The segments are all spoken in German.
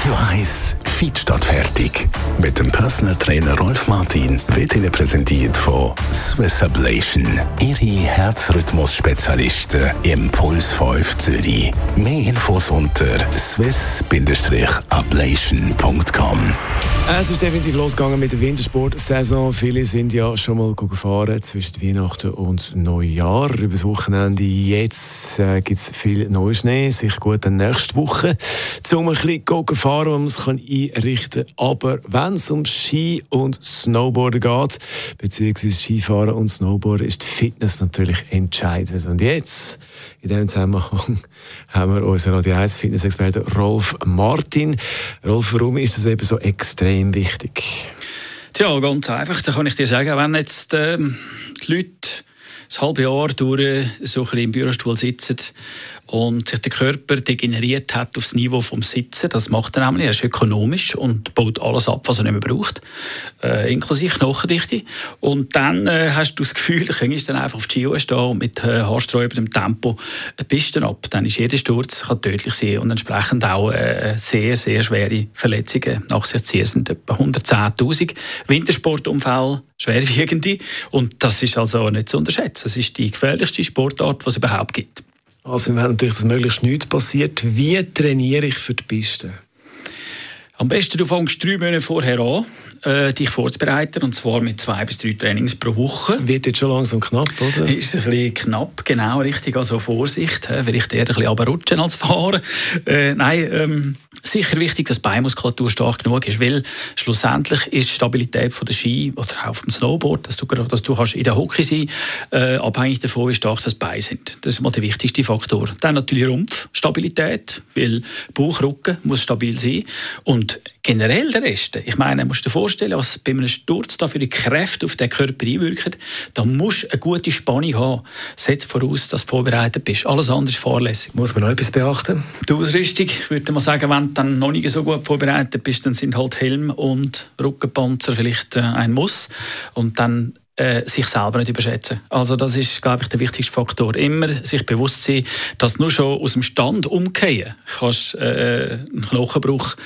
Radio 1 Feed statt fertig. Mit dem Personal Trainer Rolf Martin wird Ihnen präsentiert von Swiss Ablation. Ihre Herzrhythmus-Spezialisten im Puls 5 Zürich. Mehr Infos unter swiss-ablation.com. Es ist definitiv losgegangen mit der Wintersportsaison. Viele sind ja schon mal gefahren zwischen Weihnachten und Neujahr. Über das Wochenende jetzt äh, gibt es viel neuen Schnee. Sicher gut dann nächste Woche, um ein bisschen fahren, man es einrichten kann. Aber wenn es um Ski und Snowboarden geht, beziehungsweise Skifahren und Snowboarden, ist die Fitness natürlich entscheidend. Und jetzt, in diesem Zusammenhang, haben wir unseren Radio 1 Fitness-Experten Rolf Martin. Rolf, warum ist das eben so extrem wichtig? Tja, ganz einfach. Da kann ich dir sagen, wenn jetzt äh, die Leute das halbe Jahr durch so ein bisschen im Bürostuhl sitzen und sich der Körper degeneriert hat aufs Niveau vom Sitzen. Das macht er nämlich. Er ist ökonomisch und baut alles ab, was er nicht mehr braucht, äh, inklusive Knochendichte. Und dann äh, hast du das Gefühl, du könntest dann einfach auf die Ski stehen und mit äh, haarsträubendem Tempo eine Piste ab. Dann ist jeder Sturz kann tödlich sein und entsprechend auch äh, sehr, sehr schwere Verletzungen nach sich ziehen. Es sind etwa 110'000 Wintersportunfälle, schwerwiegende. Und das ist also nicht zu unterschätzen. Das ist die gefährlichste Sportart, die es überhaupt gibt. Also wenn natürlich das möglichst nichts passiert, wie trainiere ich für die Piste? Am besten du fängst drei Monate vorher an, äh, dich vorzubereiten, und zwar mit zwei bis drei Trainings pro Woche. Wird jetzt schon langsam knapp, oder? Ist ein bisschen knapp, genau, richtig. Also Vorsicht, vielleicht eher ein bisschen runterrutschen als fahren. Äh, nein, ähm, sicher wichtig, dass die Beinmuskulatur stark genug ist, weil schlussendlich ist die Stabilität von der Ski oder auch vom Snowboard, dass du, dass du kannst in der Hockey sein äh, abhängig davon, wie stark das Bein sind. Das ist mal der wichtigste Faktor. Dann natürlich Rumpfstabilität, weil Bauch, Rücken muss stabil sein und generell der Rest, ich meine, musst du dir vorstellen, was bei einem Sturz da für die Kräfte auf den Körper einwirken, da musst du eine gute Spannung haben. Setzt voraus, dass du vorbereitet bist. Alles andere ist fahrlässig. Muss man noch etwas beachten? Die Ausrüstung, würde man sagen, wenn du dann noch nicht so gut vorbereitet bist, dann sind halt Helm und Rückenpanzer vielleicht äh, ein Muss. Und dann äh, sich selber nicht überschätzen. Also das ist, glaube ich, der wichtigste Faktor. Immer sich bewusst sein, dass nur schon aus dem Stand umkehren kannst äh, einen Knochenbruch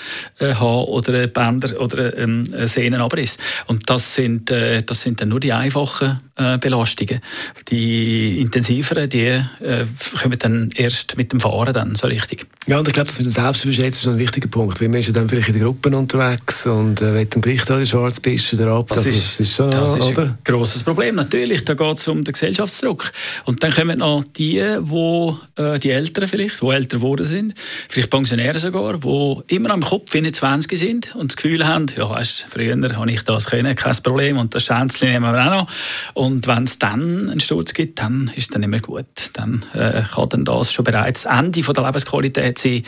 äh, haben oder einen Bänder oder einen Sehnenabriss. Und das sind, äh, das sind dann nur die einfachen äh, Belastungen. Die intensiveren, die äh, kommen dann erst mit dem Fahren dann so richtig. Ja, und ich glaube, das mit dem Selbstüberschätzen ist ein wichtiger Punkt. Weil man ist ja dann vielleicht in den Gruppen unterwegs und äh, will dann gleich da die Schwarzpiste oder ab. Das, das, ist, ist schon, das ist ein grosses Problem. Natürlich, da geht es um den Gesellschaftsdruck. Und dann kommen noch die, wo, äh, die Älteren vielleicht, die älter geworden sind, vielleicht Pensionäre sogar, die immer am Kopf 20 sind und das Gefühl haben, ja, weißt, früher habe ich das können, kein Problem und das Schänzchen nehmen wir auch noch. Und wenn es dann einen Sturz gibt, dann ist dann nicht mehr gut. Dann äh, kann dann das schon bereits das Ende der Lebensqualität sein.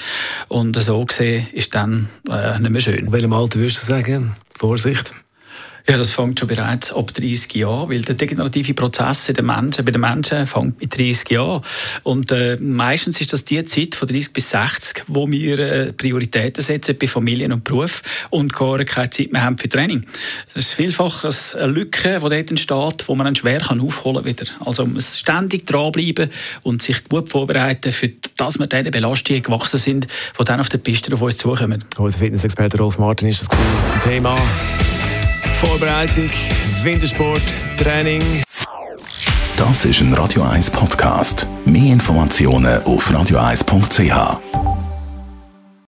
Und so gesehen ist dann äh, nicht mehr schön. In welchem Alter würdest du sagen? Vorsicht. Ja, das fängt schon bereits ab 30 Jahren, weil der degenerative Prozess in den Menschen, bei den Menschen fängt mit 30 Jahren. Und äh, meistens ist das die Zeit von 30 bis 60, wo wir äh, Prioritäten setzen bei Familien und Beruf und gar keine Zeit mehr haben für Training. Das ist vielfach eine Lücke, die dort entsteht, wo man dann schwer kann aufholen wieder. Also man muss ständig dranbleiben und sich gut vorbereiten, für dass wir diese Belastungen gewachsen sind, die dann auf der Piste auf uns zukommen. Unser Fitnessexperte Rolf Martin ist das zum Thema Vorbereitung, Wintersport, Training. Das ist ein Radio 1 Podcast. Mehr Informationen auf radio1.ch.